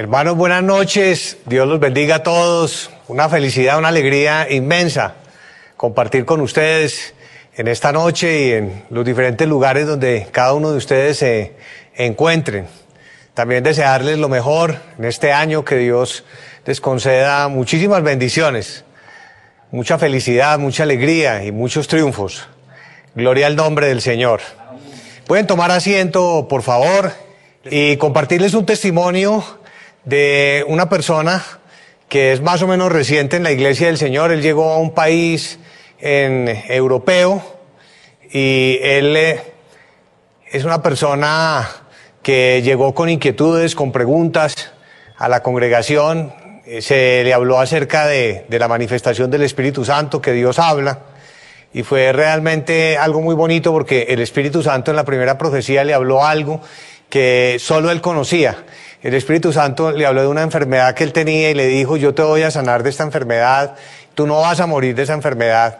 Hermanos, buenas noches. Dios los bendiga a todos. Una felicidad, una alegría inmensa compartir con ustedes en esta noche y en los diferentes lugares donde cada uno de ustedes se encuentren. También desearles lo mejor en este año, que Dios les conceda muchísimas bendiciones, mucha felicidad, mucha alegría y muchos triunfos. Gloria al nombre del Señor. Pueden tomar asiento, por favor, y compartirles un testimonio de una persona que es más o menos reciente en la iglesia del Señor. Él llegó a un país en, europeo y él eh, es una persona que llegó con inquietudes, con preguntas a la congregación. Eh, se le habló acerca de, de la manifestación del Espíritu Santo, que Dios habla. Y fue realmente algo muy bonito porque el Espíritu Santo en la primera profecía le habló algo que solo él conocía. El Espíritu Santo le habló de una enfermedad que él tenía y le dijo, yo te voy a sanar de esta enfermedad, tú no vas a morir de esa enfermedad.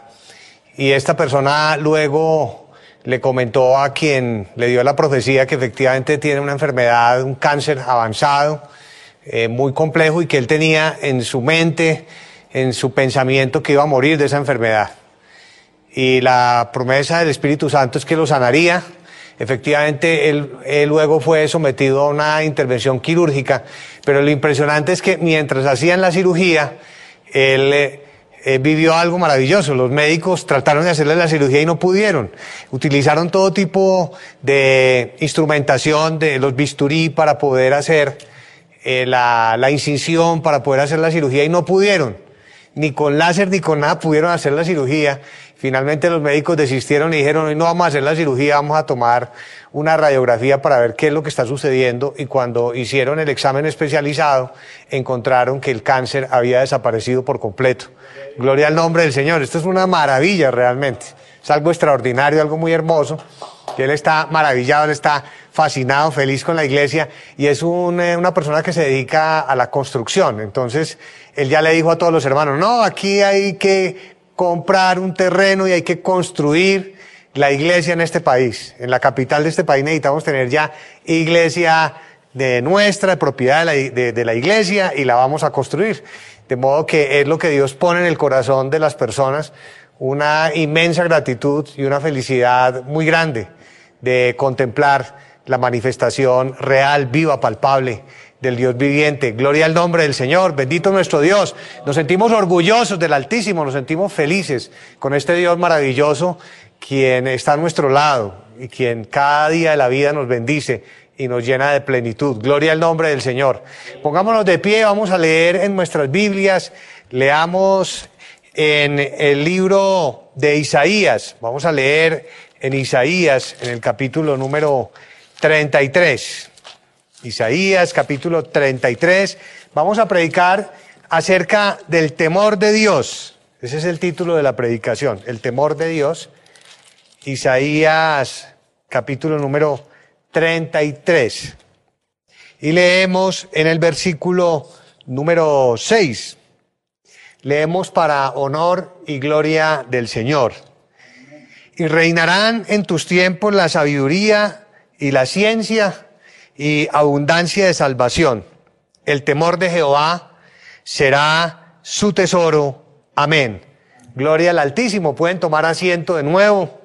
Y esta persona luego le comentó a quien le dio la profecía que efectivamente tiene una enfermedad, un cáncer avanzado, eh, muy complejo y que él tenía en su mente, en su pensamiento que iba a morir de esa enfermedad. Y la promesa del Espíritu Santo es que lo sanaría. Efectivamente, él, él luego fue sometido a una intervención quirúrgica, pero lo impresionante es que mientras hacían la cirugía, él eh, eh, vivió algo maravilloso. Los médicos trataron de hacerle la cirugía y no pudieron. Utilizaron todo tipo de instrumentación, de los bisturí para poder hacer eh, la, la incisión, para poder hacer la cirugía y no pudieron. Ni con láser ni con nada pudieron hacer la cirugía. Finalmente los médicos desistieron y dijeron, hoy no vamos a hacer la cirugía, vamos a tomar una radiografía para ver qué es lo que está sucediendo y cuando hicieron el examen especializado encontraron que el cáncer había desaparecido por completo. Gloria al nombre del Señor. Esto es una maravilla realmente. Es algo extraordinario, algo muy hermoso. Él está maravillado, él está fascinado, feliz con la iglesia y es eh, una persona que se dedica a la construcción. Entonces, él ya le dijo a todos los hermanos, no, aquí hay que comprar un terreno y hay que construir la iglesia en este país. En la capital de este país necesitamos tener ya iglesia de nuestra, propiedad de la, de la iglesia y la vamos a construir. De modo que es lo que Dios pone en el corazón de las personas, una inmensa gratitud y una felicidad muy grande de contemplar la manifestación real, viva, palpable del Dios viviente. Gloria al nombre del Señor, bendito nuestro Dios. Nos sentimos orgullosos del Altísimo, nos sentimos felices con este Dios maravilloso, quien está a nuestro lado y quien cada día de la vida nos bendice y nos llena de plenitud. Gloria al nombre del Señor. Pongámonos de pie, vamos a leer en nuestras Biblias, leamos en el libro de Isaías, vamos a leer en Isaías, en el capítulo número 33. Isaías capítulo 33. Vamos a predicar acerca del temor de Dios. Ese es el título de la predicación, el temor de Dios. Isaías capítulo número 33. Y leemos en el versículo número 6. Leemos para honor y gloria del Señor. Y reinarán en tus tiempos la sabiduría y la ciencia y abundancia de salvación. El temor de Jehová será su tesoro. Amén. Gloria al Altísimo. Pueden tomar asiento de nuevo.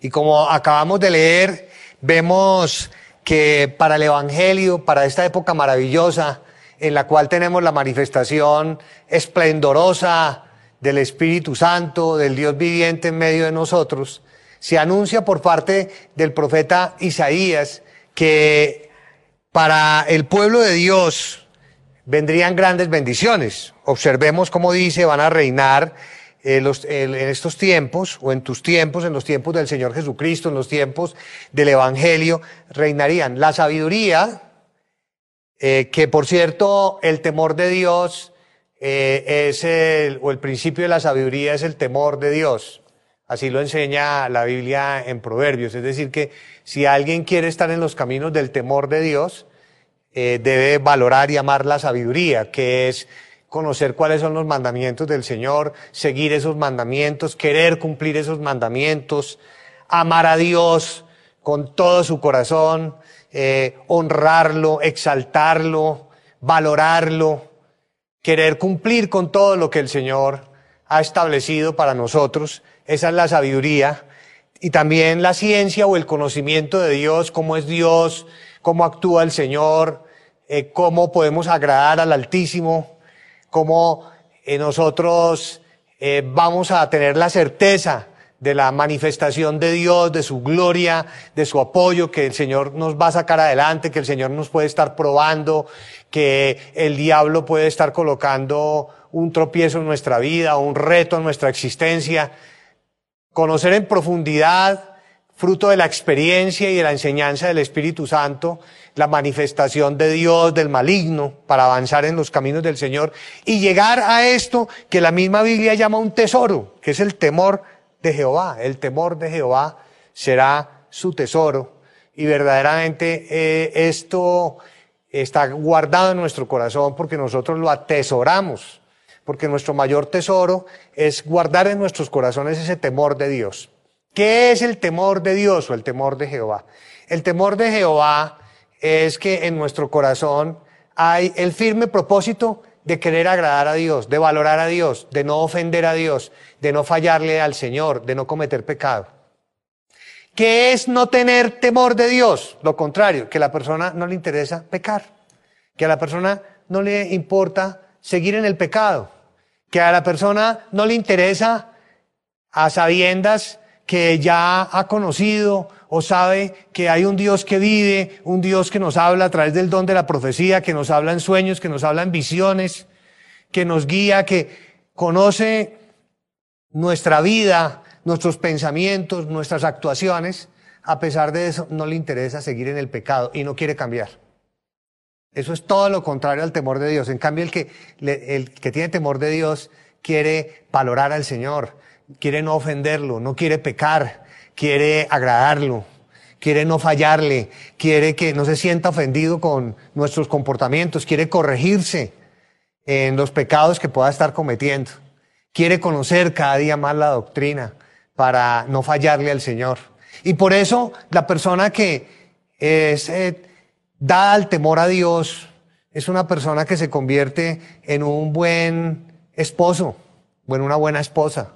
Y como acabamos de leer, vemos que para el Evangelio, para esta época maravillosa, en la cual tenemos la manifestación esplendorosa del Espíritu Santo, del Dios viviente en medio de nosotros, se anuncia por parte del profeta Isaías que para el pueblo de Dios vendrían grandes bendiciones. Observemos cómo dice, van a reinar en, los, en, estos tiempos, o en tus tiempos, en los tiempos del Señor Jesucristo, en los tiempos del Evangelio, reinarían la sabiduría, eh, que por cierto, el temor de Dios eh, es el, o el principio de la sabiduría es el temor de Dios. Así lo enseña la Biblia en Proverbios. Es decir, que si alguien quiere estar en los caminos del temor de Dios, eh, debe valorar y amar la sabiduría, que es conocer cuáles son los mandamientos del Señor, seguir esos mandamientos, querer cumplir esos mandamientos, amar a Dios con todo su corazón eh, honrarlo, exaltarlo, valorarlo, querer cumplir con todo lo que el Señor ha establecido para nosotros. Esa es la sabiduría. Y también la ciencia o el conocimiento de Dios, cómo es Dios, cómo actúa el Señor, eh, cómo podemos agradar al Altísimo, cómo eh, nosotros eh, vamos a tener la certeza de la manifestación de Dios, de su gloria, de su apoyo, que el Señor nos va a sacar adelante, que el Señor nos puede estar probando, que el diablo puede estar colocando un tropiezo en nuestra vida, un reto en nuestra existencia. Conocer en profundidad, fruto de la experiencia y de la enseñanza del Espíritu Santo, la manifestación de Dios, del maligno, para avanzar en los caminos del Señor y llegar a esto que la misma Biblia llama un tesoro, que es el temor de Jehová. El temor de Jehová será su tesoro. Y verdaderamente eh, esto está guardado en nuestro corazón porque nosotros lo atesoramos, porque nuestro mayor tesoro es guardar en nuestros corazones ese temor de Dios. ¿Qué es el temor de Dios o el temor de Jehová? El temor de Jehová es que en nuestro corazón hay el firme propósito de querer agradar a Dios, de valorar a Dios, de no ofender a Dios, de no fallarle al Señor, de no cometer pecado. ¿Qué es no tener temor de Dios? Lo contrario, que a la persona no le interesa pecar, que a la persona no le importa seguir en el pecado, que a la persona no le interesa a sabiendas que ya ha conocido o sabe que hay un Dios que vive, un Dios que nos habla a través del don de la profecía, que nos habla en sueños, que nos habla en visiones, que nos guía, que conoce nuestra vida, nuestros pensamientos, nuestras actuaciones, a pesar de eso no le interesa seguir en el pecado y no quiere cambiar. Eso es todo lo contrario al temor de Dios. En cambio, el que, el que tiene temor de Dios quiere valorar al Señor, quiere no ofenderlo, no quiere pecar, quiere agradarlo, quiere no fallarle, quiere que no se sienta ofendido con nuestros comportamientos, quiere corregirse en los pecados que pueda estar cometiendo, quiere conocer cada día más la doctrina para no fallarle al Señor. Y por eso la persona que es eh, dada al temor a Dios es una persona que se convierte en un buen esposo o en una buena esposa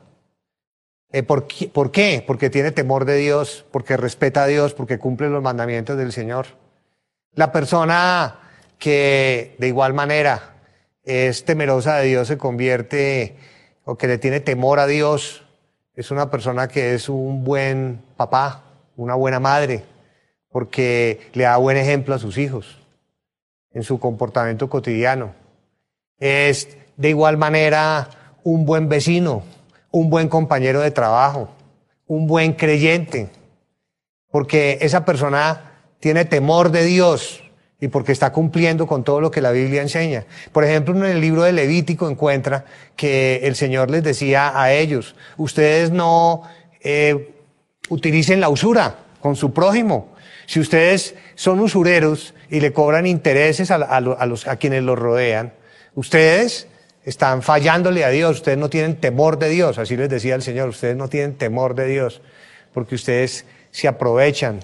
eh, ¿por, qué? ¿Por qué? Porque tiene temor de Dios, porque respeta a Dios, porque cumple los mandamientos del Señor. La persona que de igual manera es temerosa de Dios se convierte o que le tiene temor a Dios, es una persona que es un buen papá, una buena madre, porque le da buen ejemplo a sus hijos en su comportamiento cotidiano. Es de igual manera un buen vecino, un buen compañero de trabajo, un buen creyente, porque esa persona tiene temor de Dios y porque está cumpliendo con todo lo que la Biblia enseña. Por ejemplo, en el libro de Levítico encuentra que el Señor les decía a ellos, ustedes no eh, utilicen la usura con su prójimo. Si ustedes son usureros y le cobran intereses a, los, a quienes los rodean, ustedes están fallándole a Dios, ustedes no tienen temor de Dios, así les decía el Señor, ustedes no tienen temor de Dios, porque ustedes se aprovechan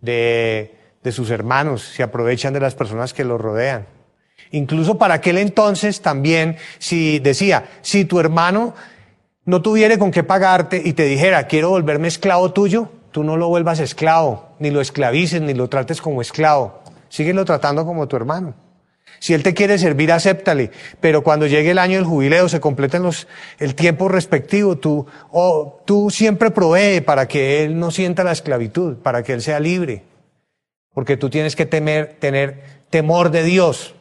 de, de sus hermanos, se aprovechan de las personas que los rodean. Incluso para aquel entonces también, si decía, si tu hermano no tuviera con qué pagarte y te dijera, quiero volverme esclavo tuyo, tú no lo vuelvas esclavo, ni lo esclavices, ni lo trates como esclavo. Síguelo tratando como tu hermano. Si Él te quiere servir, acéptale. Pero cuando llegue el año del jubileo, se completen los, el tiempo respectivo, tú, oh, tú siempre provee para que Él no sienta la esclavitud, para que Él sea libre. Porque tú tienes que temer, tener temor de Dios.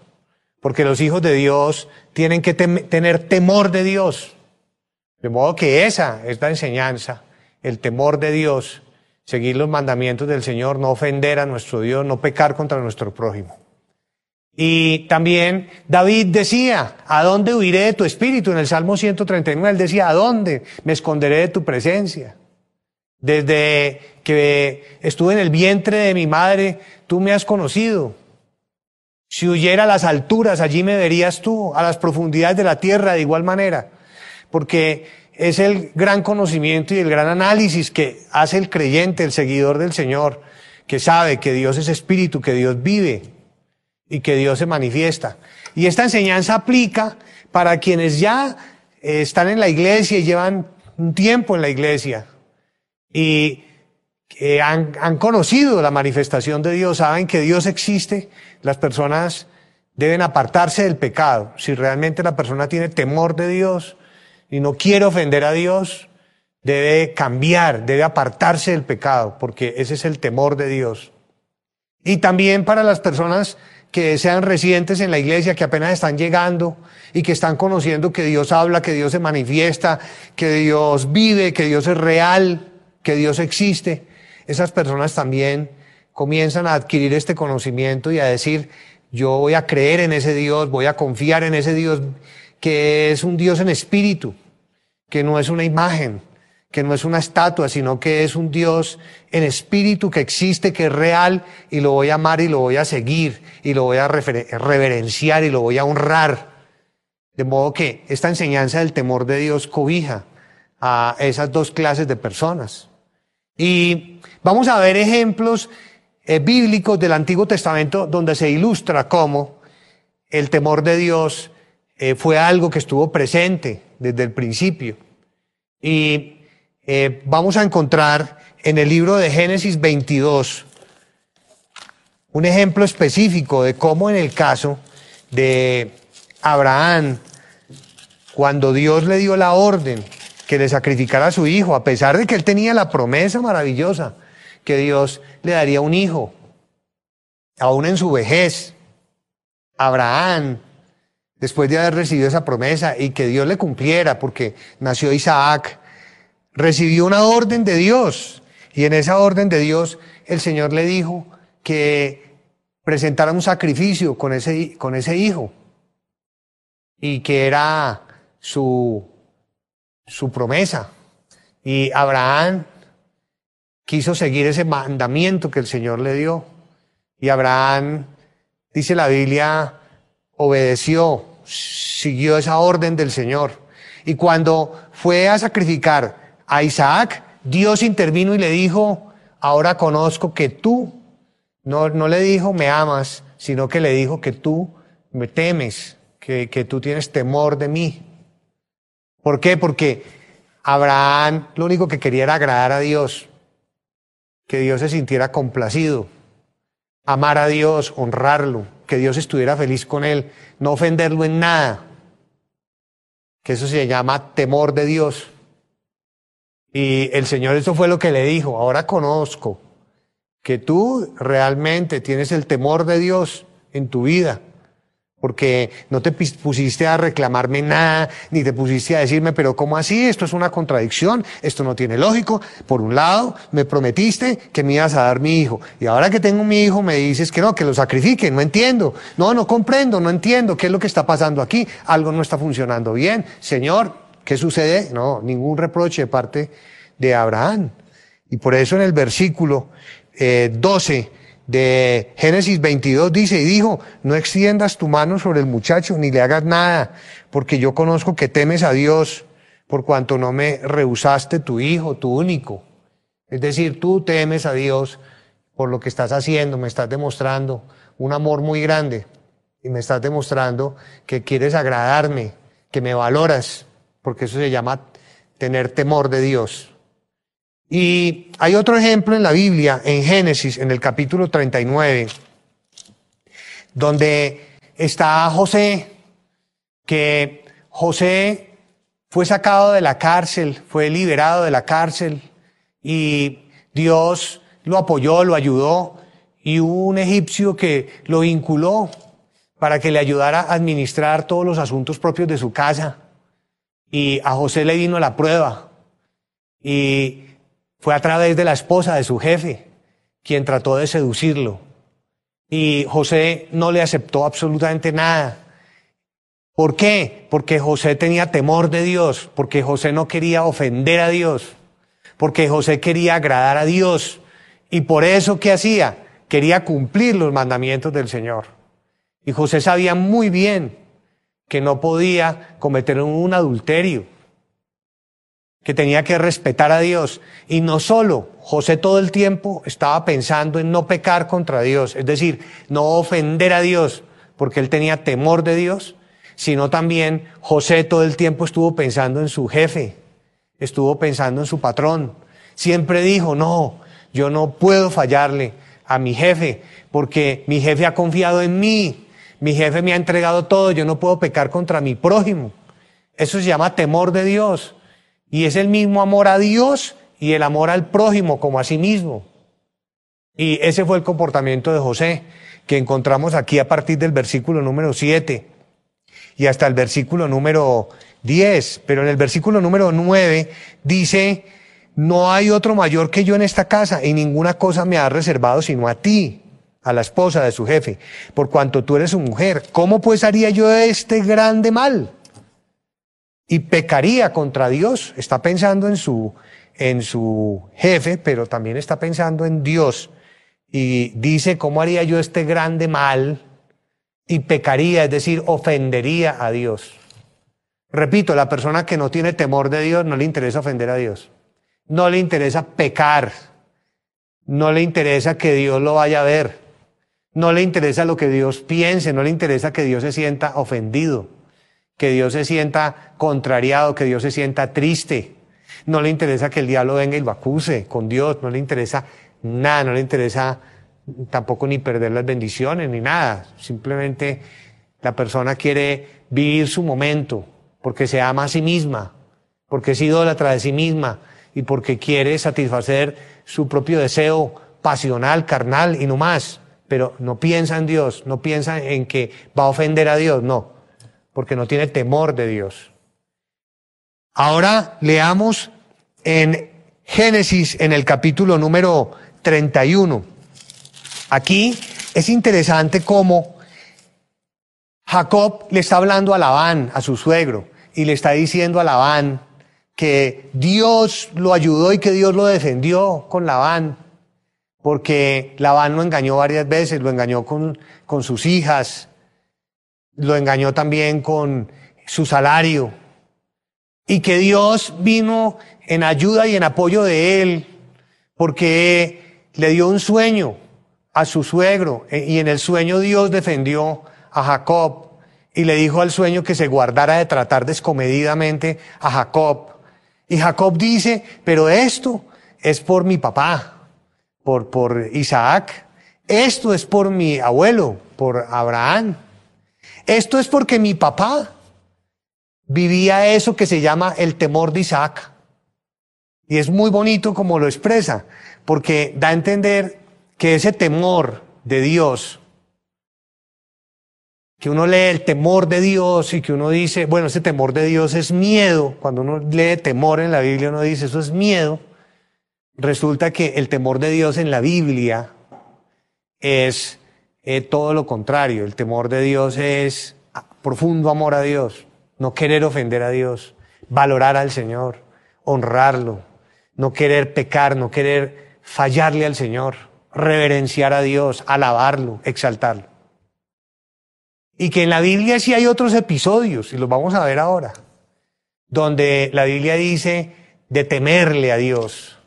Porque los hijos de Dios tienen que tener temor de Dios. De modo que esa es la enseñanza, el temor de Dios, seguir los mandamientos del Señor, no ofender a nuestro Dios, no pecar contra nuestro prójimo. Y también David decía, ¿a dónde huiré de tu espíritu? En el Salmo 139 él decía, ¿a dónde me esconderé de tu presencia? Desde que estuve en el vientre de mi madre, tú me has conocido. Si huyera a las alturas, allí me verías tú, a las profundidades de la tierra de igual manera. Porque es el gran conocimiento y el gran análisis que hace el creyente, el seguidor del Señor, que sabe que Dios es espíritu, que Dios vive y que Dios se manifiesta. Y esta enseñanza aplica para quienes ya eh, están en la iglesia y llevan un tiempo en la iglesia y eh, han, han conocido la manifestación de Dios, saben que Dios existe, las personas deben apartarse del pecado. Si realmente la persona tiene temor de Dios y no quiere ofender a Dios, debe cambiar, debe apartarse del pecado, porque ese es el temor de Dios. Y también para las personas que sean residentes en la iglesia, que apenas están llegando y que están conociendo que Dios habla, que Dios se manifiesta, que Dios vive, que Dios es real, que Dios existe. Esas personas también comienzan a adquirir este conocimiento y a decir, yo voy a creer en ese Dios, voy a confiar en ese Dios que es un Dios en espíritu, que no es una imagen, que no es una estatua, sino que es un Dios en espíritu que existe, que es real, y lo voy a amar y lo voy a seguir, y lo voy a reverenciar y lo voy a honrar. De modo que esta enseñanza del temor de Dios cobija a esas dos clases de personas. Y vamos a ver ejemplos eh, bíblicos del Antiguo Testamento donde se ilustra cómo el temor de Dios eh, fue algo que estuvo presente desde el principio. Y eh, vamos a encontrar en el libro de Génesis 22 un ejemplo específico de cómo en el caso de Abraham, cuando Dios le dio la orden que le sacrificara a su hijo, a pesar de que él tenía la promesa maravillosa que Dios le daría un hijo, aún en su vejez, Abraham, después de haber recibido esa promesa y que Dios le cumpliera, porque nació Isaac, recibió una orden de Dios y en esa orden de Dios el Señor le dijo que presentara un sacrificio con ese, con ese hijo y que era su, su promesa. Y Abraham quiso seguir ese mandamiento que el Señor le dio. Y Abraham, dice la Biblia, obedeció, siguió esa orden del Señor. Y cuando fue a sacrificar a Isaac, Dios intervino y le dijo, ahora conozco que tú, no, no le dijo me amas, sino que le dijo que tú me temes, que, que tú tienes temor de mí. ¿Por qué? Porque Abraham lo único que quería era agradar a Dios, que Dios se sintiera complacido, amar a Dios, honrarlo, que Dios estuviera feliz con él, no ofenderlo en nada, que eso se llama temor de Dios. Y el Señor eso fue lo que le dijo, ahora conozco que tú realmente tienes el temor de Dios en tu vida, porque no te pusiste a reclamarme nada, ni te pusiste a decirme, pero ¿cómo así? Esto es una contradicción, esto no tiene lógico. Por un lado, me prometiste que me ibas a dar mi hijo, y ahora que tengo mi hijo me dices que no, que lo sacrifique, no entiendo, no, no comprendo, no entiendo qué es lo que está pasando aquí, algo no está funcionando bien. Señor, ¿Qué sucede? No, ningún reproche de parte de Abraham. Y por eso en el versículo 12 eh, de Génesis 22 dice, y dijo, no extiendas tu mano sobre el muchacho, ni le hagas nada, porque yo conozco que temes a Dios, por cuanto no me rehusaste tu hijo, tu único. Es decir, tú temes a Dios por lo que estás haciendo, me estás demostrando un amor muy grande y me estás demostrando que quieres agradarme, que me valoras porque eso se llama tener temor de Dios. Y hay otro ejemplo en la Biblia, en Génesis, en el capítulo 39, donde está José, que José fue sacado de la cárcel, fue liberado de la cárcel y Dios lo apoyó, lo ayudó y hubo un egipcio que lo vinculó para que le ayudara a administrar todos los asuntos propios de su casa. Y a José le vino la prueba. Y fue a través de la esposa de su jefe quien trató de seducirlo. Y José no le aceptó absolutamente nada. ¿Por qué? Porque José tenía temor de Dios, porque José no quería ofender a Dios, porque José quería agradar a Dios. Y por eso, ¿qué hacía? Quería cumplir los mandamientos del Señor. Y José sabía muy bien que no podía cometer un adulterio. Que tenía que respetar a Dios. Y no solo, José todo el tiempo estaba pensando en no pecar contra Dios, es decir, no ofender a Dios, porque él tenía temor de Dios, sino también José todo el tiempo estuvo pensando en su jefe, estuvo pensando en su patrón. Siempre dijo, no, yo no puedo fallarle a mi jefe, porque mi jefe ha confiado en mí, mi jefe me ha entregado todo, yo no puedo pecar contra mi prójimo. Eso se llama temor de Dios. Y es el mismo amor a Dios y el amor al prójimo como a sí mismo. Y ese fue el comportamiento de José, que encontramos aquí a partir del versículo número 7 y hasta el versículo número 10. Pero en el versículo número 9 dice, no hay otro mayor que yo en esta casa y ninguna cosa me ha reservado sino a ti, a la esposa de su jefe, por cuanto tú eres su mujer. ¿Cómo pues haría yo este grande mal? Y pecaría contra Dios. Está pensando en su, en su jefe, pero también está pensando en Dios. Y dice, ¿cómo haría yo este grande mal? Y pecaría, es decir, ofendería a Dios. Repito, la persona que no tiene temor de Dios no le interesa ofender a Dios. No le interesa pecar. No le interesa que Dios lo vaya a ver. No le interesa lo que Dios piense. No le interesa que Dios se sienta ofendido. Que Dios se sienta contrariado. Que Dios se sienta triste. No le interesa que el diablo venga y lo acuse con Dios. No le interesa nada. No le interesa tampoco ni perder las bendiciones ni nada. Simplemente la persona quiere vivir su momento porque se ama a sí misma, porque es idólatra de sí misma y porque quiere satisfacer su propio deseo pasional, carnal y no más. Pero no piensa en Dios, no piensa en que va a ofender a Dios, no, porque no tiene temor de Dios. Ahora leamos en Génesis, en el capítulo número 31. Aquí es interesante cómo Jacob le está hablando a Labán, a su suegro, y le está diciendo a Labán, que Dios lo ayudó y que Dios lo defendió con Labán, porque Labán lo engañó varias veces, lo engañó con, con sus hijas, lo engañó también con su salario, y que Dios vino en ayuda y en apoyo de él, porque le dio un sueño a su suegro, e, y en el sueño Dios defendió a Jacob, y le dijo al sueño que se guardara de tratar descomedidamente a Jacob, y Jacob dice, pero esto es por mi papá, por, por Isaac. Esto es por mi abuelo, por Abraham. Esto es porque mi papá vivía eso que se llama el temor de Isaac. Y es muy bonito como lo expresa, porque da a entender que ese temor de Dios que uno lee el temor de Dios y que uno dice, bueno, ese temor de Dios es miedo, cuando uno lee temor en la Biblia uno dice, eso es miedo, resulta que el temor de Dios en la Biblia es eh, todo lo contrario, el temor de Dios es profundo amor a Dios, no querer ofender a Dios, valorar al Señor, honrarlo, no querer pecar, no querer fallarle al Señor, reverenciar a Dios, alabarlo, exaltarlo. Y que en la Biblia sí hay otros episodios, y los vamos a ver ahora, donde la Biblia dice de temerle a Dios.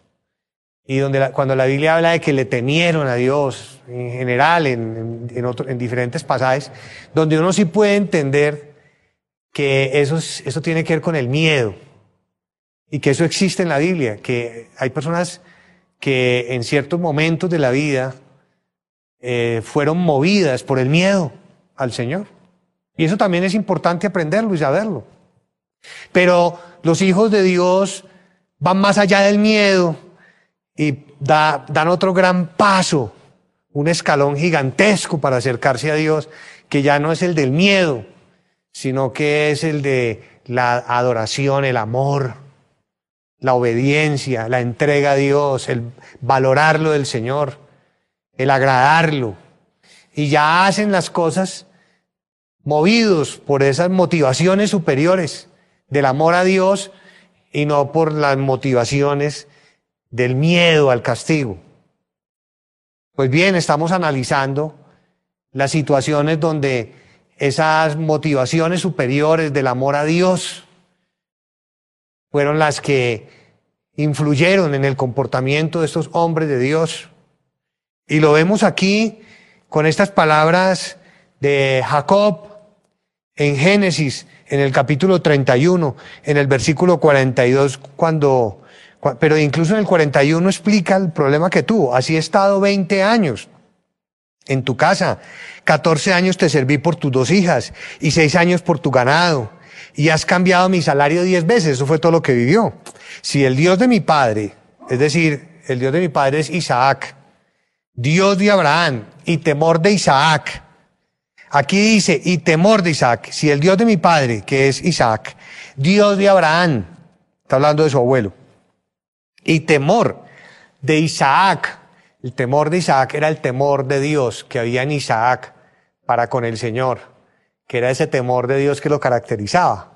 Y donde cuando la Biblia habla de que le temieron a Dios, en general, en, en, en diferentes pasajes, donde uno sí puede entender que eso, eso tiene que ver con el miedo. Y que eso existe en la Biblia, que hay personas que en ciertos momentos de la vida eh, fueron movidas por el miedo al Señor. Y eso también es importante aprenderlo y saberlo. Pero los hijos de Dios van más allá del miedo y dan otro gran paso, un escalón gigantesco para acercarse a Dios, que ya no es el del miedo, sino que es el de la adoración, el amor, la obediencia, la entrega a Dios, el valorarlo del Señor, el agradarlo. Y ya hacen las cosas movidos por esas motivaciones superiores del amor a Dios y no por las motivaciones del miedo al castigo. Pues bien, estamos analizando las situaciones donde esas motivaciones superiores del amor a Dios, fueron las que influyeron en el comportamiento de estos hombres de Dios. Y lo vemos aquí con estas palabras de Jacob en Génesis, en el capítulo 31, en el versículo 42, cuando, pero incluso en el 41 explica el problema que tuvo. Así he estado 20 años en tu casa, 14 años te serví por tus dos hijas y 6 años por tu ganado. Y has cambiado mi salario 10 veces, eso fue todo lo que vivió. Si el Dios de mi padre, es decir, el Dios de mi padre es Isaac, Dios de Abraham y temor de Isaac, Aquí dice, y temor de Isaac, si el Dios de mi padre, que es Isaac, Dios de Abraham, está hablando de su abuelo, y temor de Isaac, el temor de Isaac era el temor de Dios que había en Isaac para con el Señor, que era ese temor de Dios que lo caracterizaba,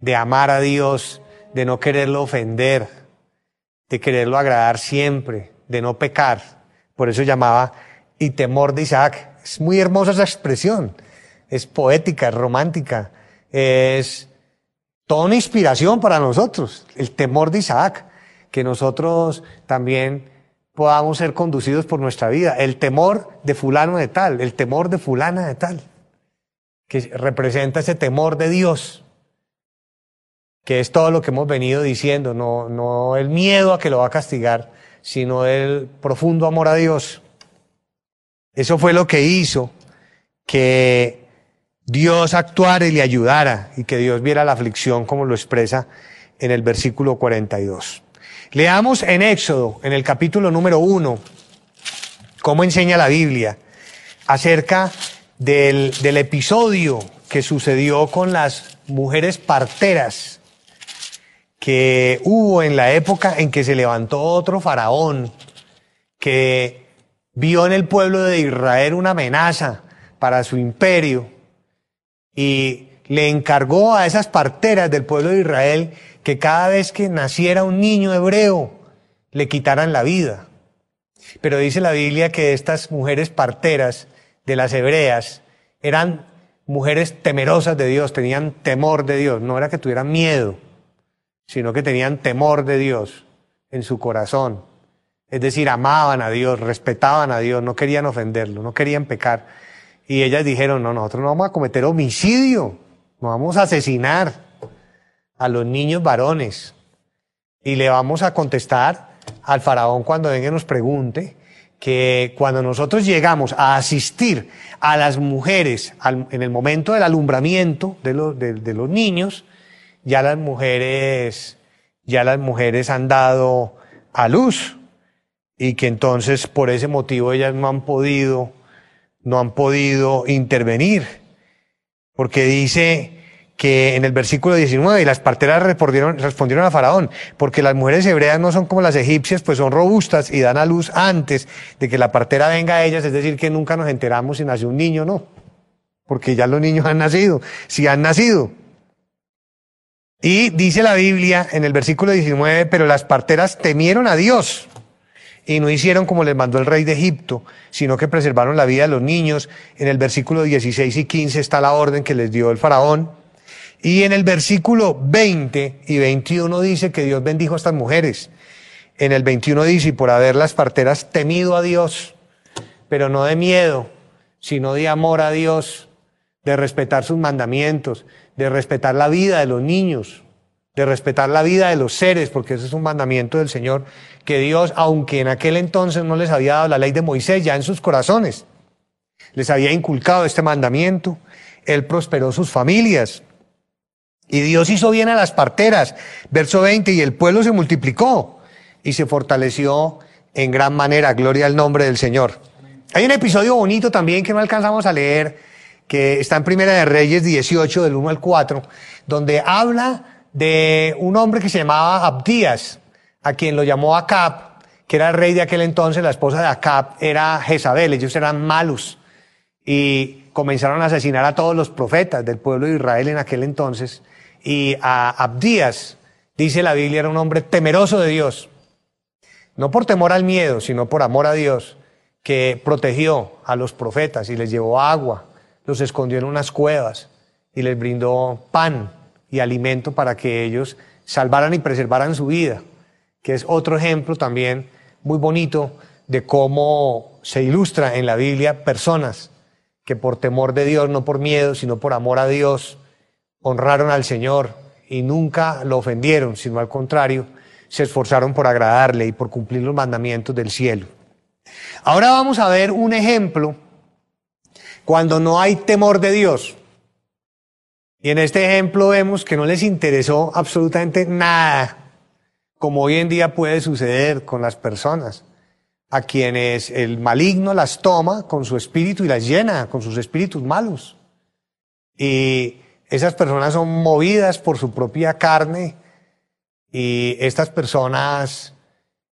de amar a Dios, de no quererlo ofender, de quererlo agradar siempre, de no pecar. Por eso llamaba y temor de Isaac, es muy hermosa esa expresión. Es poética, es romántica, es toda una inspiración para nosotros. El temor de Isaac, que nosotros también podamos ser conducidos por nuestra vida. El temor de fulano de tal, el temor de fulana de tal, que representa ese temor de Dios, que es todo lo que hemos venido diciendo, no, el miedo a que lo va a castigar, sino el profundo amor a Dios. Eso fue lo que hizo que Dios actuara y le ayudara y que Dios viera la aflicción como lo expresa en el versículo 42. Leamos en Éxodo, en el capítulo número 1, cómo enseña la Biblia acerca del, del episodio que sucedió con las mujeres parteras que hubo en la época en que se levantó otro faraón que vio en el pueblo de Israel una amenaza para su imperio y le encargó a esas parteras del pueblo de Israel que cada vez que naciera un niño hebreo le quitaran la vida. Pero dice la Biblia que estas mujeres parteras de las hebreas eran mujeres temerosas de Dios, tenían temor de Dios, no era que tuvieran miedo, sino que tenían temor de Dios en su corazón. Es decir, amaban a Dios, respetaban a Dios, no querían ofenderlo, no querían pecar. Y ellas dijeron, no, nosotros no vamos a cometer homicidio, no vamos a asesinar a los niños varones. Y le vamos a contestar al faraón cuando venga y nos pregunte que cuando nosotros llegamos a asistir a las mujeres en el momento del alumbramiento de de los niños, ya las mujeres, ya las mujeres han dado a luz y que entonces por ese motivo ellas no han podido, no han podido intervenir. Porque dice que en el versículo 19, y las parteras respondieron, a Faraón, porque las mujeres hebreas no son como las egipcias, pues son robustas y dan a luz antes de que la partera venga a ellas, es decir, que nunca nos enteramos si nació un niño o no, porque ya los niños han nacido, si han nacido. Y dice la Biblia en el versículo 19, pero las parteras temieron a Dios y no hicieron como les mandó el rey de Egipto, sino que preservaron la vida de los niños. En el versículo 16 y 15 está la orden que les dio el faraón. Y en el versículo 20 y 21 dice que Dios bendijo a estas mujeres. En el 21 dice, y por haber las parteras temido a Dios, pero no de miedo, sino de amor a Dios, de respetar sus mandamientos, de respetar la vida de los niños, de respetar la vida de los seres, porque ese es un mandamiento del Señor, que Dios, aunque en aquel entonces no les había dado la ley de Moisés, ya en sus corazones les había inculcado este mandamiento, Él prosperó sus familias. Y Dios hizo bien a las parteras, verso 20, y el pueblo se multiplicó y se fortaleció en gran manera, gloria al nombre del Señor. Hay un episodio bonito también que no alcanzamos a leer, que está en Primera de Reyes 18, del 1 al 4, donde habla de un hombre que se llamaba Abdías, a quien lo llamó Acab, que era el rey de aquel entonces, la esposa de Acab era Jezabel, ellos eran malos y comenzaron a asesinar a todos los profetas del pueblo de Israel en aquel entonces. Y a Abdías, dice la Biblia, era un hombre temeroso de Dios, no por temor al miedo, sino por amor a Dios, que protegió a los profetas y les llevó agua, los escondió en unas cuevas y les brindó pan y alimento para que ellos salvaran y preservaran su vida, que es otro ejemplo también muy bonito de cómo se ilustra en la Biblia personas que por temor de Dios, no por miedo, sino por amor a Dios, honraron al Señor y nunca lo ofendieron, sino al contrario, se esforzaron por agradarle y por cumplir los mandamientos del cielo. Ahora vamos a ver un ejemplo cuando no hay temor de Dios. Y en este ejemplo vemos que no les interesó absolutamente nada, como hoy en día puede suceder con las personas, a quienes el maligno las toma con su espíritu y las llena con sus espíritus malos. Y esas personas son movidas por su propia carne y estas personas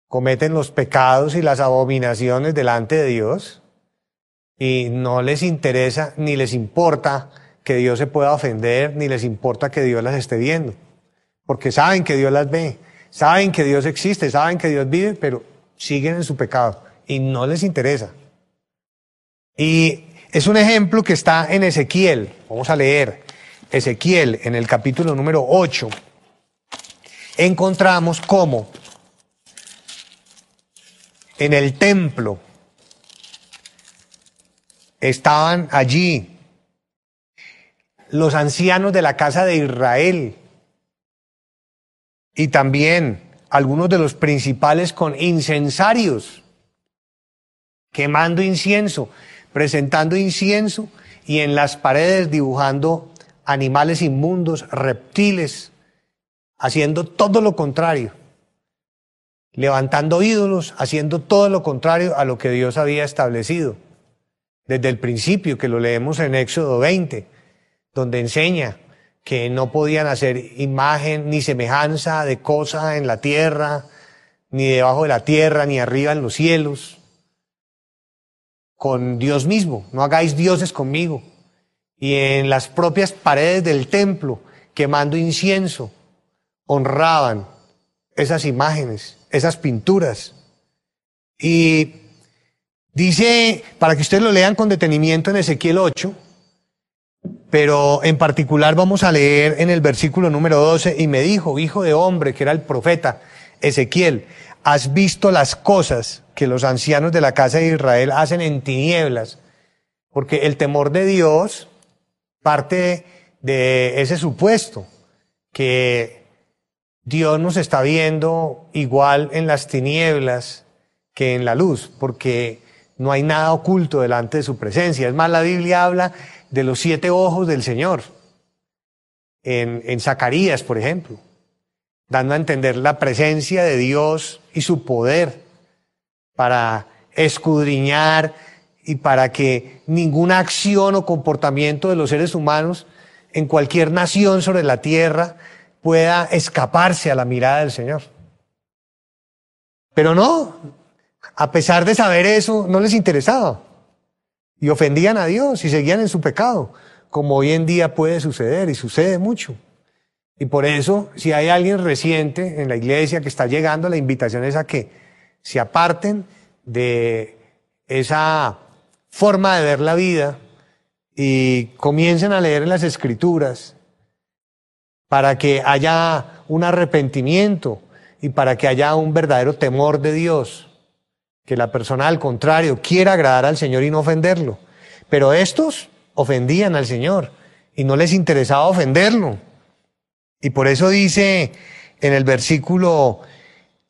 cometen los pecados y las abominaciones delante de Dios y no les interesa ni les importa que Dios se pueda ofender, ni les importa que Dios las esté viendo, porque saben que Dios las ve, saben que Dios existe, saben que Dios vive, pero siguen en su pecado y no les interesa. Y es un ejemplo que está en Ezequiel, vamos a leer, Ezequiel en el capítulo número 8, encontramos cómo en el templo estaban allí los ancianos de la casa de Israel. Y también algunos de los principales con incensarios, quemando incienso, presentando incienso y en las paredes dibujando animales inmundos, reptiles, haciendo todo lo contrario, levantando ídolos, haciendo todo lo contrario a lo que Dios había establecido desde el principio, que lo leemos en Éxodo 20, donde enseña que no podían hacer imagen ni semejanza de cosa en la tierra, ni debajo de la tierra, ni arriba en los cielos, con Dios mismo, no hagáis dioses conmigo. Y en las propias paredes del templo, quemando incienso, honraban esas imágenes, esas pinturas. Y dice, para que ustedes lo lean con detenimiento en Ezequiel 8, pero en particular vamos a leer en el versículo número 12, y me dijo, hijo de hombre, que era el profeta Ezequiel, has visto las cosas que los ancianos de la casa de Israel hacen en tinieblas, porque el temor de Dios parte de ese supuesto, que Dios nos está viendo igual en las tinieblas que en la luz, porque no hay nada oculto delante de su presencia. Es más, la Biblia habla de los siete ojos del Señor, en, Zacarías, por ejemplo, dando a entender la presencia de Dios y su poder para escudriñar y para que ninguna acción o comportamiento de los seres humanos en cualquier nación sobre la tierra pueda escaparse a la mirada del Señor. Pero no, a pesar de saber eso, no les interesaba. Y ofendían a Dios y seguían en su pecado, como hoy en día puede suceder y sucede mucho. Y por eso, si hay alguien reciente en la iglesia que está llegando, la invitación es a que se aparten de esa forma de ver la vida y comiencen a leer en las escrituras para que haya un arrepentimiento y para que haya un verdadero temor de Dios, que la persona al contrario quiera agradar al Señor y no ofenderlo. Pero estos ofendían al Señor y no les interesaba ofenderlo. Y por eso dice en el versículo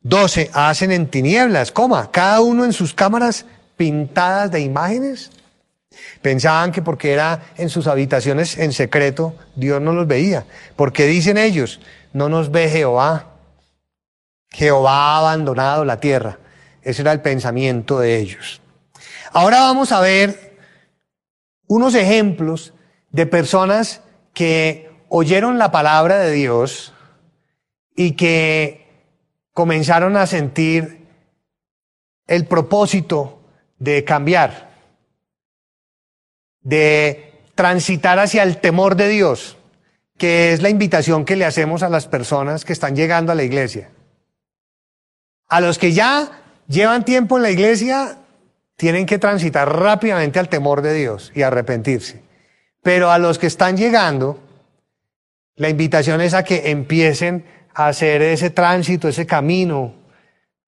12, hacen en tinieblas, coma, cada uno en sus cámaras pintadas de imágenes Pensaban que porque era en sus habitaciones en secreto, Dios no los veía. Porque dicen ellos, no nos ve Jehová. Jehová ha abandonado la tierra. Ese era el pensamiento de ellos. Ahora vamos a ver unos ejemplos de personas que oyeron la palabra de Dios y que comenzaron a sentir el propósito de cambiar de transitar hacia el temor de Dios, que es la invitación que le hacemos a las personas que están llegando a la iglesia. A los que ya llevan tiempo en la iglesia, tienen que transitar rápidamente al temor de Dios y arrepentirse. Pero a los que están llegando, la invitación es a que empiecen a hacer ese tránsito, ese camino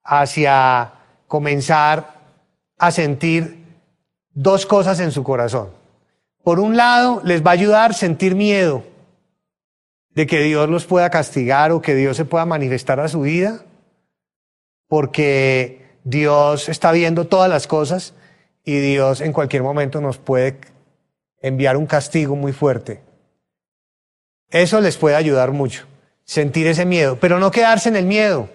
hacia comenzar a sentir dos cosas en su corazón. Por un lado, les va a ayudar sentir miedo de que Dios los pueda castigar o que Dios se pueda manifestar a su vida, porque Dios está viendo todas las cosas y Dios en cualquier momento nos puede enviar un castigo muy fuerte. Eso les puede ayudar mucho, sentir ese miedo, pero no quedarse en el miedo,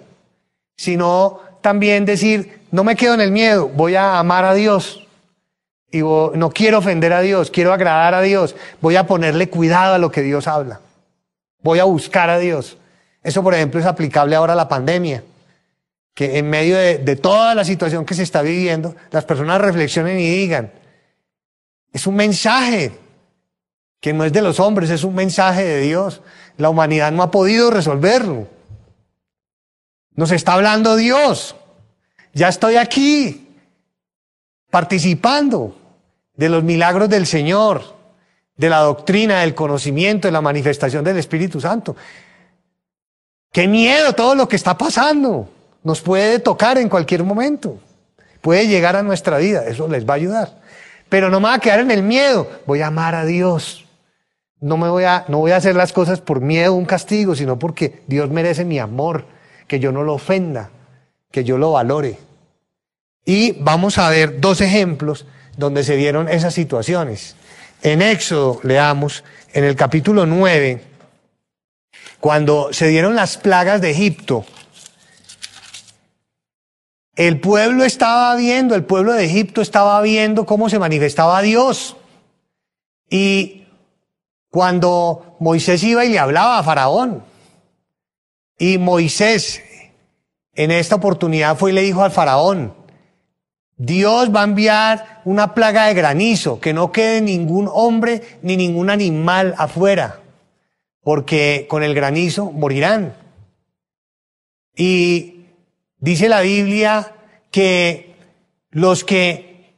sino también decir, no me quedo en el miedo, voy a amar a Dios. Y no quiero ofender a Dios, quiero agradar a Dios, voy a ponerle cuidado a lo que Dios habla. Voy a buscar a Dios. Eso, por ejemplo, es aplicable ahora a la pandemia. Que en medio de, toda la situación que se está viviendo, las personas reflexionen y digan, es un mensaje que no es de los hombres, es un mensaje de Dios. La humanidad no ha podido resolverlo. Nos está hablando Dios. Ya estoy aquí, participando de los milagros del Señor de la doctrina, del conocimiento, de la manifestación del Espíritu Santo. Qué miedo todo lo que está pasando. Nos puede tocar en cualquier momento. Puede llegar a nuestra vida. Eso les va a ayudar. Pero no me voy a quedar en el miedo. Voy a amar a Dios. No me voy a, no voy a hacer las cosas por miedo, un castigo, sino porque Dios merece mi amor. Que yo no lo ofenda. Que yo lo valore. Y vamos a ver dos ejemplos donde se dieron esas situaciones. En Éxodo, leamos, en el capítulo 9, cuando se dieron las plagas de Egipto, el pueblo estaba viendo, el pueblo de Egipto estaba viendo cómo se manifestaba Dios. Y cuando Moisés iba y le hablaba a Faraón, y Moisés en esta oportunidad fue y le dijo al Faraón, Dios va a enviar una plaga de granizo, que no quede ningún hombre ni ningún animal afuera, porque con el granizo morirán. Y dice la Biblia que los que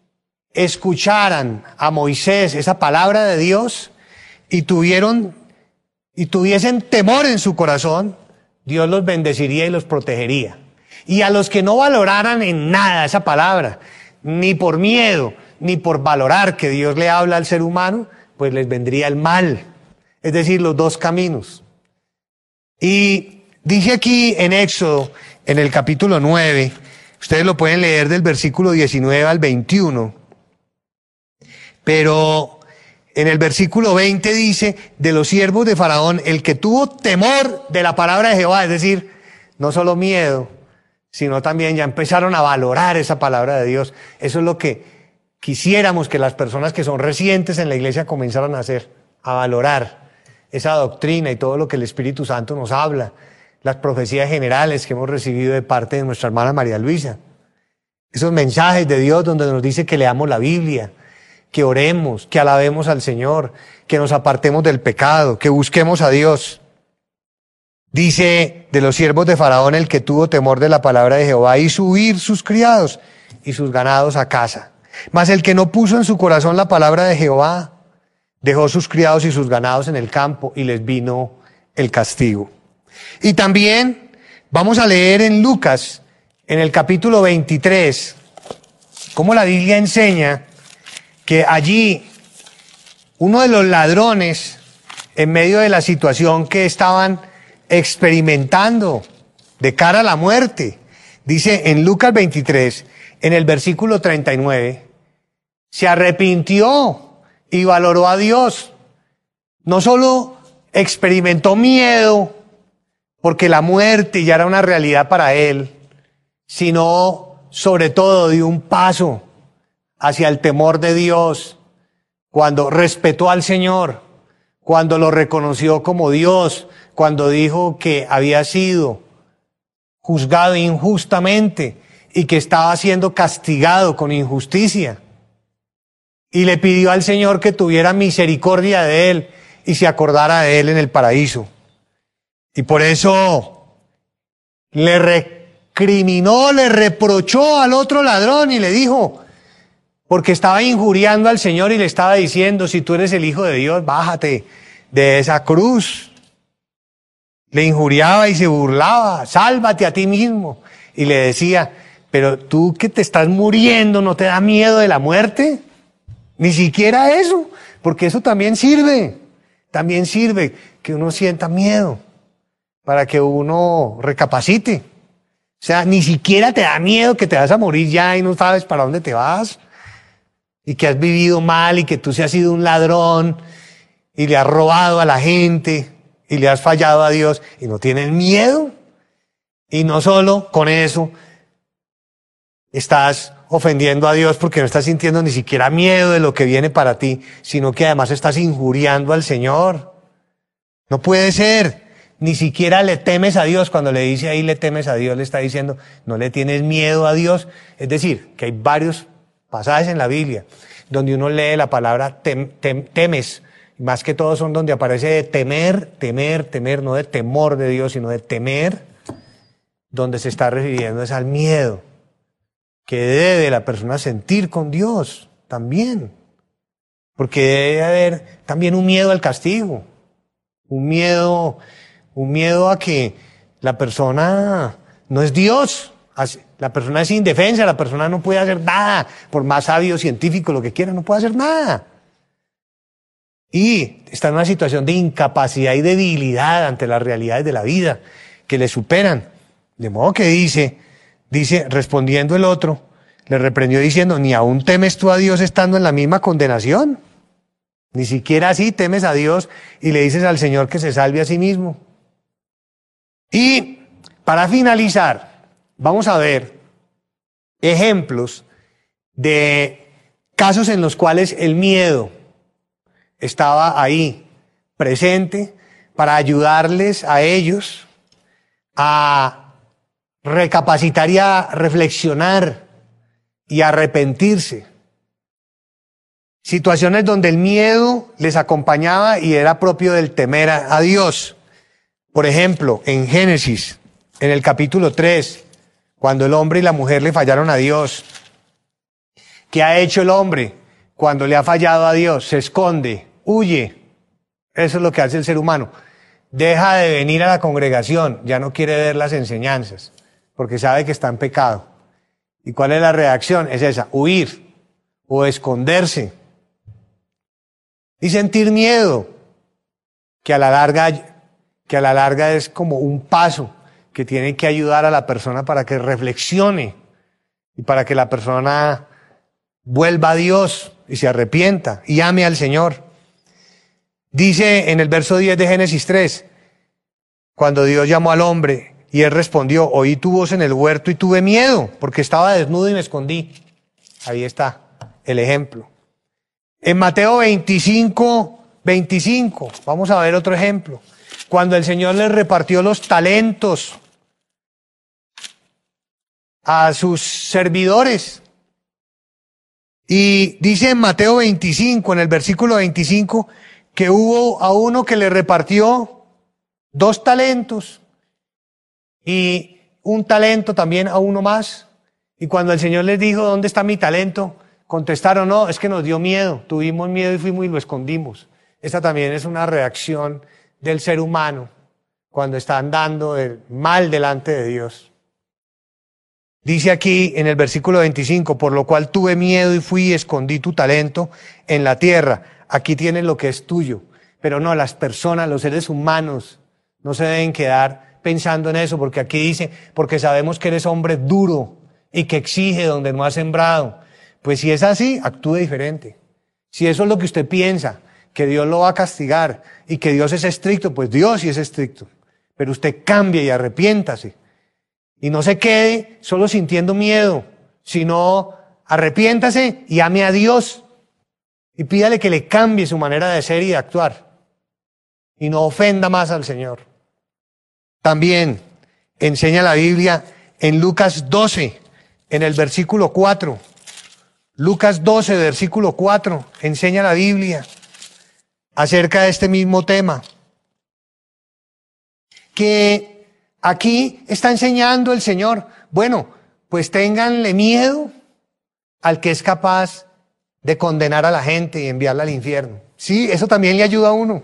escucharan a Moisés esa palabra de Dios y tuvieron y tuviesen temor en su corazón, Dios los bendeciría y los protegería. Y a los que no valoraran en nada esa palabra, ni por miedo, ni por valorar que Dios le habla al ser humano, pues les vendría el mal. Es decir, los dos caminos. Y dije aquí en Éxodo, en el capítulo 9, ustedes lo pueden leer del versículo 19 al 21, pero en el versículo 20 dice, de los siervos de Faraón, el que tuvo temor de la palabra de Jehová, es decir, no solo miedo, sino también ya empezaron a valorar esa palabra de Dios. Eso es lo que quisiéramos que las personas que son recientes en la iglesia comenzaran a hacer, a valorar esa doctrina y todo lo que el Espíritu Santo nos habla, las profecías generales que hemos recibido de parte de nuestra hermana María Luisa, esos mensajes de Dios donde nos dice que leamos la Biblia, que oremos, que alabemos al Señor, que nos apartemos del pecado, que busquemos a Dios. Dice de los siervos de Faraón el que tuvo temor de la palabra de Jehová y subir sus criados y sus ganados a casa. Mas el que no puso en su corazón la palabra de Jehová, dejó sus criados y sus ganados en el campo y les vino el castigo. Y también vamos a leer en Lucas, en el capítulo 23, cómo la Biblia enseña que allí uno de los ladrones, en medio de la situación que estaban experimentando de cara a la muerte. Dice en Lucas 23, en el versículo 39, se arrepintió y valoró a Dios. No solo experimentó miedo, porque la muerte ya era una realidad para él, sino sobre todo dio un paso hacia el temor de Dios, cuando respetó al Señor, cuando lo reconoció como Dios, cuando dijo que había sido juzgado injustamente y que estaba siendo castigado con injusticia. Y le pidió al Señor que tuviera misericordia de él y se acordara de él en el paraíso. Y por eso le recriminó, le reprochó al otro ladrón y le dijo, porque estaba injuriando al Señor y le estaba diciendo, si tú eres el Hijo de Dios, bájate de esa cruz le injuriaba y se burlaba, sálvate a ti mismo. Y le decía, pero tú que te estás muriendo, ¿no te da miedo de la muerte? Ni siquiera eso, porque eso también sirve, también sirve que uno sienta miedo, para que uno recapacite. O sea, ni siquiera te da miedo que te vas a morir ya y no sabes para dónde te vas, y que has vivido mal y que tú seas sido un ladrón y le has robado a la gente y le has fallado a Dios y no tienes miedo. Y no solo con eso estás ofendiendo a Dios porque no estás sintiendo ni siquiera miedo de lo que viene para ti, sino que además estás injuriando al Señor. No puede ser. Ni siquiera le temes a Dios. Cuando le dice ahí le temes a Dios, le está diciendo, no le tienes miedo a Dios. Es decir, que hay varios pasajes en la Biblia donde uno lee la palabra temes más que todo son donde aparece de temer, temer, temer, no de temor de Dios, sino de temer, donde se está refiriendo es al miedo que debe la persona sentir con Dios también. Porque debe haber también un miedo al castigo, un miedo, un miedo a que la persona no es Dios, la persona es indefensa, la persona no puede hacer nada, por más sabio, científico, lo que quiera, no puede hacer nada y está en una situación de incapacidad y debilidad ante las realidades de la vida que le superan. De modo que dice, dice, respondiendo el otro, le reprendió diciendo, ni aún temes tú a Dios estando en la misma condenación. Ni siquiera así temes a Dios y le dices al Señor que se salve a sí mismo. Y para finalizar, vamos a ver ejemplos de casos en los cuales el miedo, estaba ahí, presente, para ayudarles a ellos a recapacitar y a reflexionar y arrepentirse. Situaciones donde el miedo les acompañaba y era propio del temer a, Dios. Por ejemplo, en Génesis, en el capítulo 3, cuando el hombre y la mujer le fallaron a Dios, ¿qué ha hecho el hombre cuando le ha fallado a Dios? Se esconde, huye. Eso es lo que hace el ser humano. Deja de venir a la congregación, ya no quiere ver las enseñanzas, porque sabe que está en pecado. ¿Y cuál es la reacción? Es esa, huir o esconderse. Y sentir miedo, que a la larga, que a la larga es como un paso que tiene que ayudar a la persona para que reflexione y para que la persona vuelva a Dios y se arrepienta y ame al Señor. Dice en el verso 10 de Génesis 3, cuando Dios llamó al hombre y él respondió, oí tu voz en el huerto y tuve miedo porque estaba desnudo y me escondí. Ahí está el ejemplo. En Mateo 25, 25, vamos a ver otro ejemplo. Cuando el Señor le repartió los talentos a sus servidores. Y dice en Mateo 25, en el versículo 25, que hubo a uno que le repartió dos talentos y un talento también a uno más. Y cuando el Señor les dijo, ¿dónde está mi talento? Contestaron, no, es que nos dio miedo, tuvimos miedo y fuimos y lo escondimos. Esta también es una reacción del ser humano cuando está andando mal delante de Dios. Dice aquí en el versículo 25, por lo cual tuve miedo y fui y escondí tu talento en la tierra aquí tienes lo que es tuyo. Pero no, las personas, los seres humanos, no se deben quedar pensando en eso, porque aquí dice, porque sabemos que eres hombre duro y que exige donde no ha sembrado. Pues si es así, actúe diferente. Si eso es lo que usted piensa, que Dios lo va a castigar y que Dios es estricto, pues Dios sí es estricto. Pero usted cambie y arrepiéntase. Y no se quede solo sintiendo miedo, sino arrepiéntase y ame a Dios y pídale que le cambie su manera de ser y de actuar y no ofenda más al Señor. También enseña la Biblia en Lucas 12, en el versículo 4. Lucas 12, versículo 4, enseña la Biblia acerca de este mismo tema. Que aquí está enseñando el Señor, bueno, pues ténganle miedo al que es capaz de condenar a la gente y enviarla al infierno. Sí, eso también le ayuda a uno.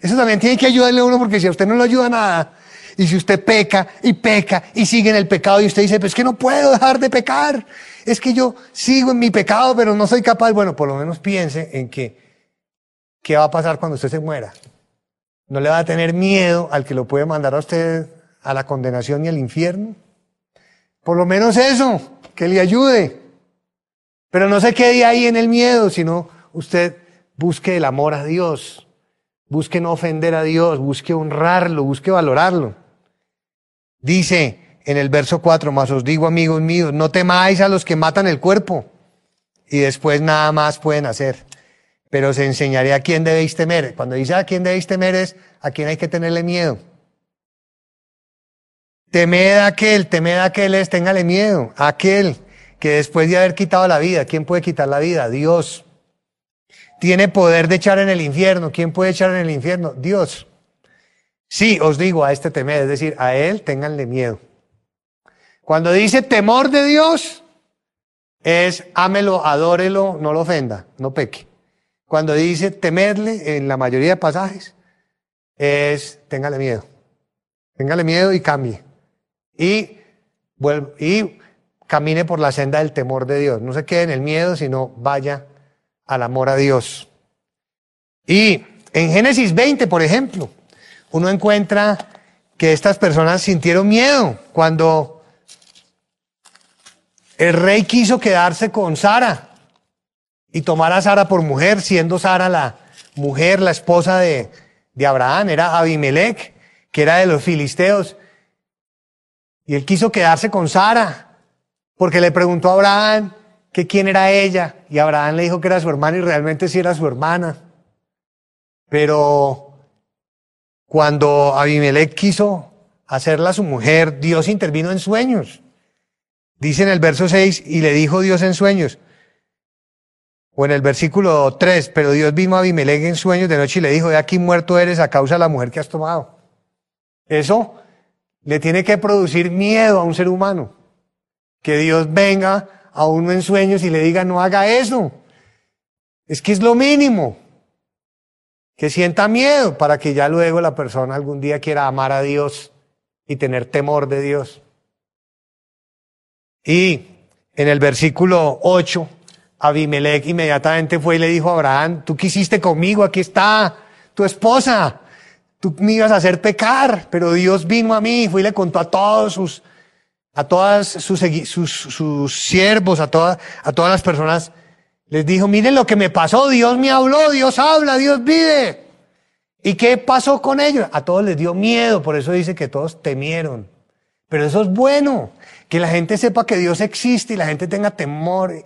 Eso también tiene que ayudarle a uno porque si a usted no le ayuda nada, y si usted peca y peca y sigue en el pecado y usted dice, pues es que no puedo dejar de pecar, es que yo sigo en mi pecado pero no soy capaz, bueno, por lo menos piense en que, ¿qué va a pasar cuando usted se muera? No le va a tener miedo al que lo puede mandar a usted a la condenación y al infierno. Por lo menos eso, que le ayude. Pero no se quede ahí en el miedo, sino usted busque el amor a Dios, busque no ofender a Dios, busque honrarlo, busque valorarlo. Dice en el verso 4, más os digo amigos míos, no temáis a los que matan el cuerpo y después nada más pueden hacer. Pero os enseñaré a quién debéis temer. Cuando dice a quién debéis temer es a quién hay que tenerle miedo. Temed a aquel, temed a aquel es, téngale miedo, a aquel que después de haber quitado la vida, ¿quién puede quitar la vida? Dios. Tiene poder de echar en el infierno, ¿quién puede echar en el infierno? Dios. Sí, os digo, a este temed, es decir, a él ténganle miedo. Cuando dice temor de Dios, es ámelo, adórelo, no lo ofenda, no peque. Cuando dice temerle, en la mayoría de pasajes, es téngale miedo. Téngale miedo y cambie y, y camine por la senda del temor de Dios. No se quede en el miedo, sino vaya al amor a Dios. Y en Génesis 20, por ejemplo, uno encuentra que estas personas sintieron miedo cuando el rey quiso quedarse con Sara y tomar a Sara por mujer, siendo Sara la mujer, la esposa de, de Abraham, era Abimelech, que era de los filisteos. Y él quiso quedarse con Sara, porque le preguntó a Abraham que quién era ella, y Abraham le dijo que era su hermana y realmente sí era su hermana. Pero cuando Abimelech quiso hacerla su mujer, Dios intervino en sueños. Dice en el verso 6, y le dijo Dios en sueños, o en el versículo 3, pero Dios vino a Abimelech en sueños de noche y le dijo, de aquí muerto eres a causa de la mujer que has tomado. Eso le tiene que producir miedo a un ser humano. Que Dios venga a uno en sueños y le diga, no haga eso. Es que es lo mínimo. Que sienta miedo para que ya luego la persona algún día quiera amar a Dios y tener temor de Dios. Y en el versículo 8, Abimelech inmediatamente fue y le dijo a Abraham, tú quisiste conmigo, aquí está tu esposa. Tú me ibas a hacer pecar, pero Dios vino a mí, fue y le contó a todos sus, a todas sus, sus, sus siervos, a todas, a todas las personas. Les dijo, miren lo que me pasó, Dios me habló, Dios habla, Dios vive. ¿Y qué pasó con ellos? A todos les dio miedo, por eso dice que todos temieron. Pero eso es bueno, que la gente sepa que Dios existe y la gente tenga temor,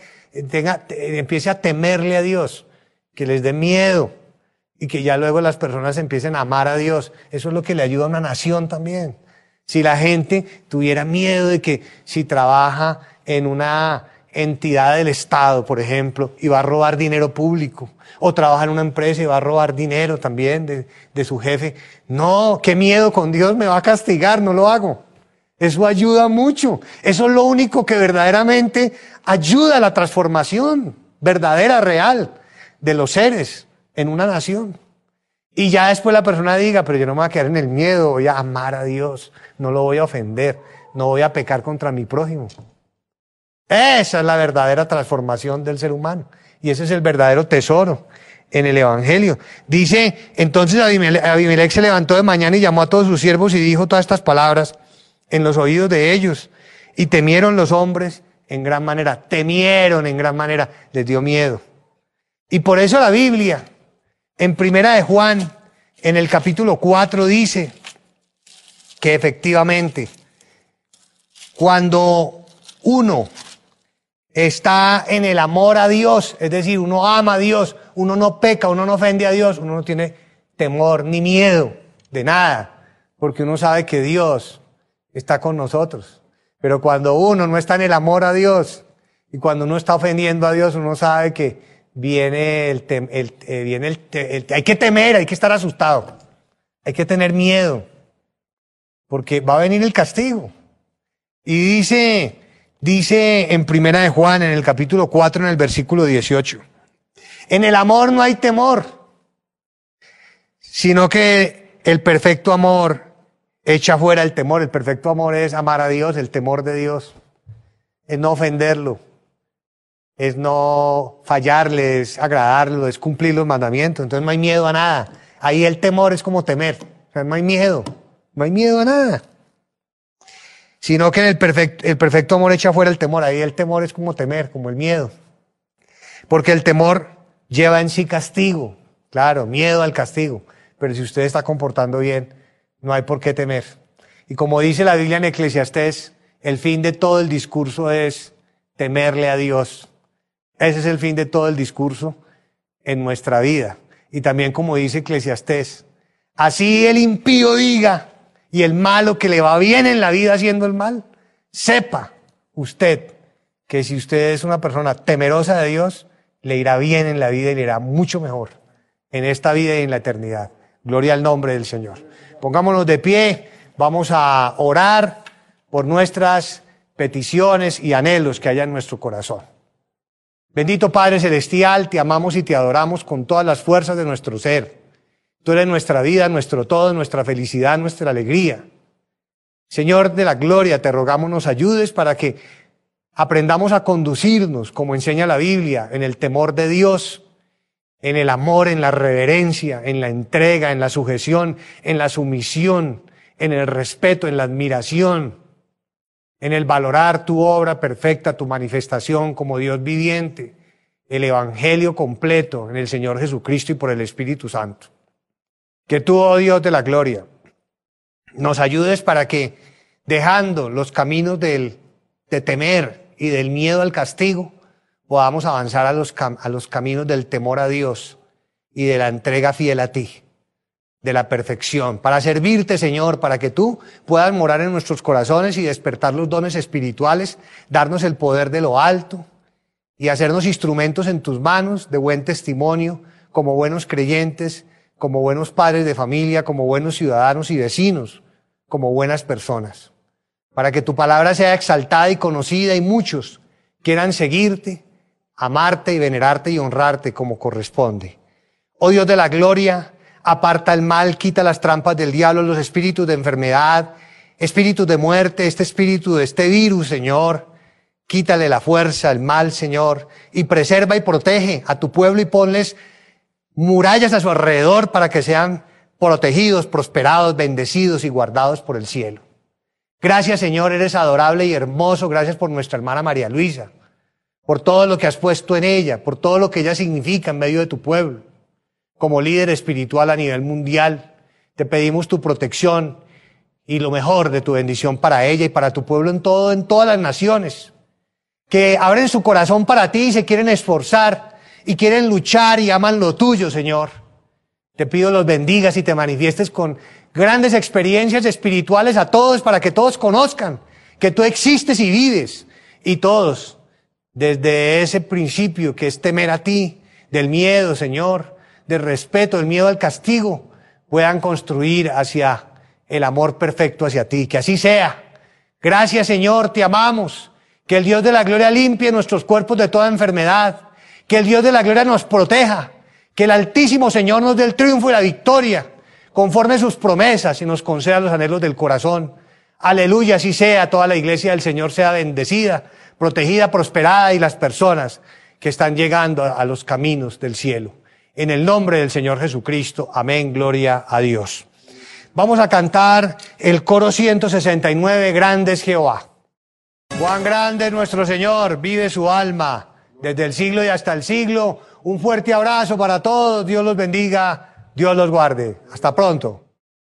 tenga, empiece a temerle a Dios, que les dé miedo y que ya luego las personas empiecen a amar a Dios. Eso es lo que le ayuda a una nación también. Si la gente tuviera miedo de que si trabaja en una entidad del Estado, por ejemplo, y va a robar dinero público, o trabaja en una empresa y va a robar dinero también de, de su jefe, no, qué miedo con Dios me va a castigar, no lo hago. Eso ayuda mucho. Eso es lo único que verdaderamente ayuda a la transformación verdadera, real, de los seres en una nación. Y ya después la persona diga, pero yo no me voy a quedar en el miedo, voy a amar a Dios, no lo voy a ofender, no voy a pecar contra mi prójimo. Esa es la verdadera transformación del ser humano. Y ese es el verdadero tesoro en el Evangelio. Dice, entonces Abimelech se levantó de mañana y llamó a todos sus siervos y dijo todas estas palabras en los oídos de ellos. Y temieron los hombres en gran manera, temieron en gran manera, les dio miedo. Y por eso la Biblia en Primera de Juan, en el capítulo 4, dice que efectivamente, cuando uno está en el amor a Dios, es decir, uno ama a Dios, uno no peca, uno no ofende a Dios, uno no tiene temor ni miedo de nada, porque uno sabe que Dios está con nosotros. Pero cuando uno no está en el amor a Dios y cuando uno está ofendiendo a Dios, uno sabe que viene el, el, eh, viene el, hay que temer, hay que estar asustado, hay que tener miedo, porque va a venir el castigo. Y dice, dice en Primera de Juan, en el capítulo 4, en el versículo 18, en el amor no hay temor, sino que el perfecto amor echa fuera el temor. El perfecto amor es amar a Dios, el temor de Dios, es no ofenderlo, es no fallarle, es agradarlo, es cumplir los mandamientos. Entonces no hay miedo a nada. Ahí el temor es como temer. O sea, no hay miedo, no hay miedo a nada. Sino que en el perfecto, el perfecto amor echa fuera el temor. Ahí el temor es como temer, como el miedo. Porque el temor lleva en sí castigo. Claro, miedo al castigo. Pero si usted está comportando bien, no hay por qué temer. Y como dice la Biblia en Eclesiastés, el fin de todo el discurso es temerle a Dios. Ese es el fin de todo el discurso en nuestra vida. Y también como dice Eclesiastés, así el impío diga y el malo que le va bien en la vida haciendo el mal, sepa usted que si usted es una persona temerosa de Dios, le irá bien en la vida y le irá mucho mejor en esta vida y en la eternidad. Gloria al nombre del Señor. Pongámonos de pie, vamos a orar por nuestras peticiones y anhelos que haya en nuestro corazón. Bendito Padre Celestial, te amamos y te adoramos con todas las fuerzas de nuestro ser. Tú eres nuestra vida, nuestro todo, nuestra felicidad, nuestra alegría. Señor de la gloria, te rogamos nos ayudes para que aprendamos a conducirnos, como enseña la Biblia, en el temor de Dios, en el amor, en la reverencia, en la entrega, en la sujeción, en la sumisión, en el respeto, en la admiración, en el valorar tu obra perfecta, tu manifestación como Dios viviente, el Evangelio completo en el Señor Jesucristo y por el Espíritu Santo. Que tú, oh Dios de la gloria, nos ayudes para que, dejando los caminos del, de temer y del miedo al castigo, podamos avanzar a los, caminos del temor a Dios y de la entrega fiel a ti, de la perfección, para servirte, Señor, para que tú puedas morar en nuestros corazones y despertar los dones espirituales, darnos el poder de lo alto y hacernos instrumentos en tus manos de buen testimonio, como buenos creyentes, como buenos padres de familia, como buenos ciudadanos y vecinos, como buenas personas, para que tu palabra sea exaltada y conocida y muchos quieran seguirte amarte y venerarte y honrarte como corresponde. Oh Dios de la gloria, aparta el mal, quita las trampas del diablo, los espíritus de enfermedad, espíritus de muerte, este espíritu de este virus, Señor. Quítale la fuerza, el mal, Señor, y preserva y protege a tu pueblo y ponles murallas a su alrededor para que sean protegidos, prosperados, bendecidos y guardados por el cielo. Gracias, Señor, eres adorable y hermoso. Gracias por nuestra hermana María Luisa por todo lo que has puesto en ella, por todo lo que ella significa en medio de tu pueblo. Como líder espiritual a nivel mundial, te pedimos tu protección y lo mejor de tu bendición para ella y para tu pueblo en todo, en todas las naciones, que abren su corazón para ti y se quieren esforzar y quieren luchar y aman lo tuyo, Señor. Te pido los bendigas y te manifiestes con grandes experiencias espirituales a todos para que todos conozcan que tú existes y vives y todos desde ese principio que es temer a ti, del miedo, Señor, del respeto, del miedo al castigo, puedan construir hacia el amor perfecto hacia ti. Que así sea. Gracias, Señor, te amamos. Que el Dios de la gloria limpie nuestros cuerpos de toda enfermedad. Que el Dios de la gloria nos proteja. Que el Altísimo Señor nos dé el triunfo y la victoria, conforme sus promesas y nos conceda los anhelos del corazón. Aleluya, así sea. Toda la iglesia del Señor sea bendecida protegida, prosperada y las personas que están llegando a los caminos del cielo. En el nombre del Señor Jesucristo, amén, gloria a Dios. Vamos a cantar el coro 169, Grande es Jehová. Cuán grande es nuestro Señor, vive su alma desde el siglo y hasta el siglo. Un fuerte abrazo para todos, Dios los bendiga, Dios los guarde. Hasta pronto.